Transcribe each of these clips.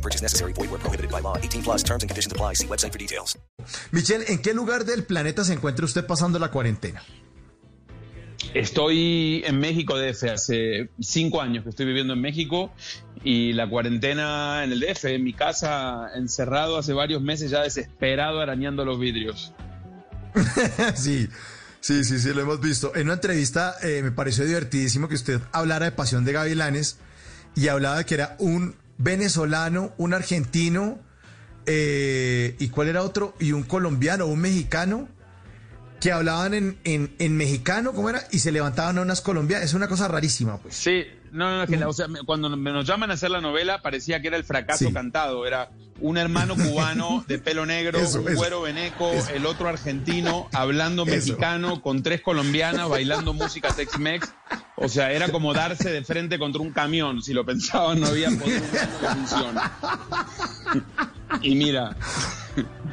No purchase necessary. Void where prohibited by law. 18 plus terms and conditions apply. See website for details. Michelle, ¿en qué lugar del planeta se encuentra usted pasando la cuarentena? Estoy en México DF hace cinco años que estoy viviendo en México y la cuarentena en el DF, en mi casa, encerrado hace varios meses ya desesperado arañando los vidrios. sí, sí, sí, sí, lo hemos visto. En una entrevista eh, me pareció divertidísimo que usted hablara de Pasión de Gavilanes y hablaba de que era un venezolano, un argentino, eh, ¿y cuál era otro? Y un colombiano, un mexicano, que hablaban en, en, en mexicano, ¿cómo era? Y se levantaban a unas colombianas. Es una cosa rarísima, pues. Sí, no, no, que la- o sea, cuando me- nos llaman a hacer la novela parecía que era el fracaso Sí. cantado. Era un hermano cubano de pelo negro, Eso, un eso. güero veneco, Eso. el otro argentino, hablando mexicano, con tres colombianas, bailando música Tex-Mex. O sea, era como darse de frente contra un camión. Si lo pensaban, no había podido. Y mira,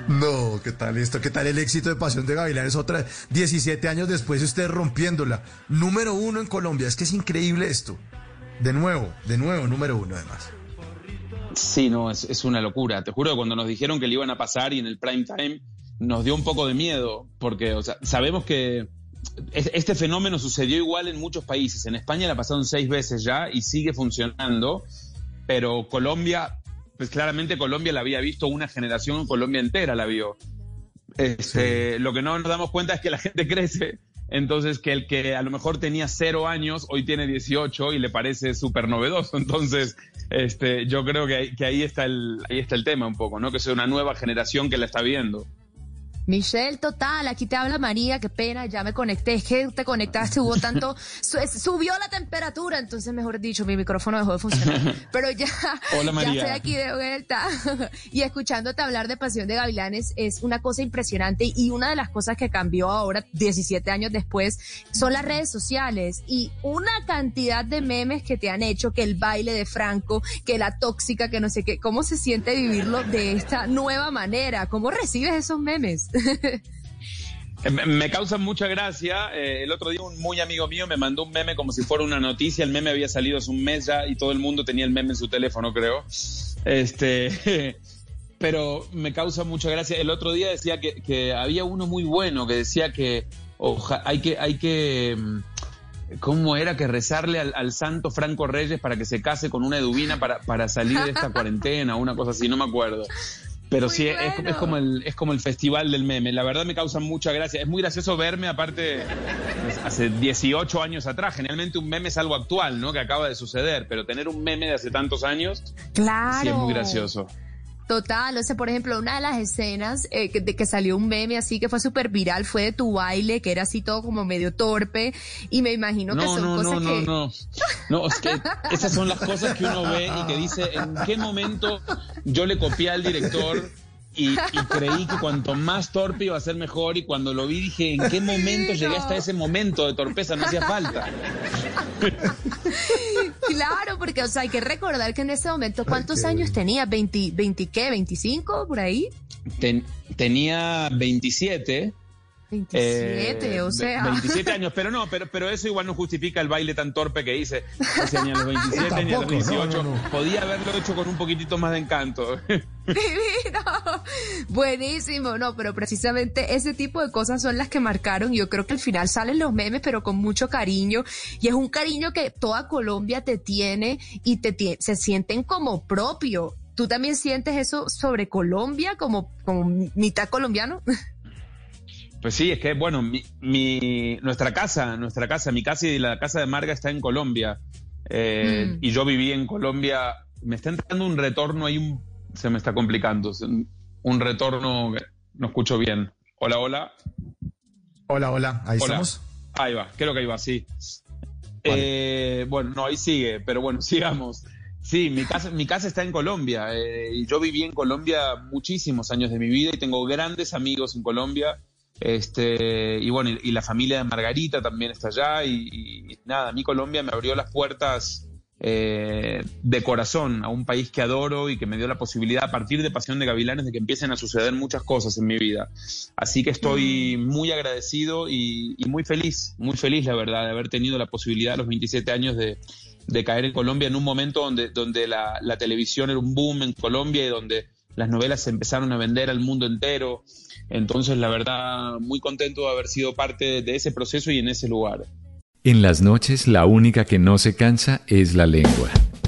No, ¿qué tal esto? ¿Qué tal el éxito de Pasión de Gavilanes? Otra, 17 años después, usted rompiéndola. Número uno en Colombia. Es que es increíble esto. De nuevo, de nuevo, número uno además. Sí, no, es, es una locura. Te juro que cuando nos dijeron que le iban a pasar y en el prime time nos dio un poco de miedo, porque o sea, sabemos que este fenómeno sucedió igual en muchos países. En España la pasaron seis veces ya y sigue funcionando, pero Colombia, pues claramente Colombia la había visto una generación, Colombia entera la vio. Este, Lo que no nos damos cuenta es que la gente crece, entonces que el que a lo mejor tenía cero años, hoy tiene 18 y le parece súper novedoso. Entonces, este, yo creo que, ahí- que ahí, está el, ahí está el tema un poco, ¿no? Que es una nueva generación que la está viendo. Michelle, total, aquí te habla María, qué pena, ya me conecté, es que te conectaste, hubo tanto, subió la temperatura, entonces mejor dicho, mi micrófono dejó de funcionar, pero ya, Hola, ya María. estoy aquí de vuelta y escuchándote hablar de Pasión de Gavilanes es una cosa impresionante y una de las cosas que cambió ahora, 17 años después, son las redes sociales y una cantidad de memes que te han hecho, que el baile de Franco, que la tóxica, que no sé qué, ¿cómo se siente vivirlo de esta nueva manera? ¿Cómo recibes esos memes? Eh, Me, causa mucha gracia. eh, el otro día un muy amigo mío me mandó un meme como si fuera una noticia. El meme había salido hace un mes ya y todo el mundo tenía el meme en su teléfono, creo. Este, pero me causa mucha gracia. El otro día decía que, que había uno muy bueno que decía que hay que, hay que, mm, ¿cómo era? Que rezarle al, al santo Franco Reyes para que se case con una eduvina para, para salir de esta cuarentena, una cosa así, no me acuerdo. Pero Muy sí, es, bueno. es como el, es como el festival del meme. La verdad me causa mucha gracia. Es muy gracioso verme, aparte, hace 18 años atrás. Generalmente un meme es algo actual, ¿no? Que acaba de suceder. Pero tener un meme de hace tantos años, Claro. sí es muy gracioso. Total, o sea, por ejemplo, una de las escenas eh, que- de que salió un meme así que fue súper viral fue de tu baile, que era así todo como medio torpe, y me imagino que No, son no, cosas no, no, que... no. No, es que esas son las cosas que uno ve y que dice, ¿en qué momento yo le copié al director y, y creí que cuanto más torpe iba a ser mejor? Y cuando lo vi dije, ¿en qué momento llegué hasta ese momento de torpeza? No hacía falta. Claro, porque, o sea, hay que recordar que en ese momento, ¿cuántos años tenía? ¿20, 20 qué? ¿25 por ahí? Ten- tenía 27. 27, eh, o sea... 27 años, pero no, pero, pero eso igual no justifica el baile tan torpe que hice. O sea, ni a los 27 ni a los Tampoco, no, 18. no, no. Podía haberlo hecho con un poquitito más de encanto. Divino. Buenísimo, no, pero precisamente ese tipo de cosas son las que marcaron. Yo creo que al final salen los memes, pero con mucho cariño. Y es un cariño que toda Colombia te tiene y te se sienten como propio. ¿Tú también sientes eso sobre Colombia como, como mitad colombiano? Pues sí, es que, bueno, mi, mi- nuestra casa, nuestra casa, mi casa y la casa de Marga está en Colombia. Eh, Mm. Y yo viví en Colombia. Me está entrando un retorno ahí, un- se me está complicando. Un retorno, que no escucho bien. Hola, hola. Hola, hola, ahí Hola. estamos. Ahí va, creo que ahí va, sí. Vale. Eh, bueno, no, ahí sigue, pero bueno, sigamos. Sí, mi casa, mi casa está en Colombia. eh, y yo viví en Colombia muchísimos años de mi vida y tengo grandes amigos en Colombia. Este, y bueno, y, y la familia de Margarita también está allá. Y, y nada, a mí Colombia me abrió las puertas eh, de corazón a un país que adoro y que me dio la posibilidad a partir de Pasión de Gavilanes de que empiecen a suceder muchas cosas en mi vida. Así que estoy muy agradecido y, y muy feliz, muy feliz la verdad de haber tenido la posibilidad a los 27 años de, de caer en Colombia en un momento donde, donde la, la televisión era un boom en Colombia y donde las novelas se empezaron a vender al mundo entero. Entonces, la verdad, muy contento de haber sido parte de ese proceso y en ese lugar. En las noches la única que no se cansa es la lengua.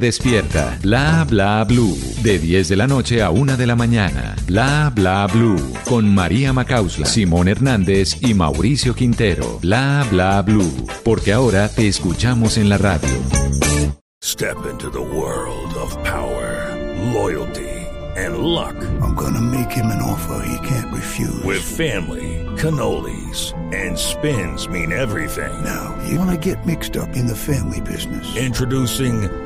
despierta. Bla Bla Blue, de 10 de la noche a 1 de la mañana. Bla Bla Blue, con María Macausla, Simón Hernández y Mauricio Quintero. Bla Bla Blue, porque ahora te escuchamos en la radio. Step into the world of power, loyalty, and luck. I'm gonna make him an offer he can't refuse. With family, cannolis, and spins mean everything. Now, you wanna get mixed up in the family business. Introducing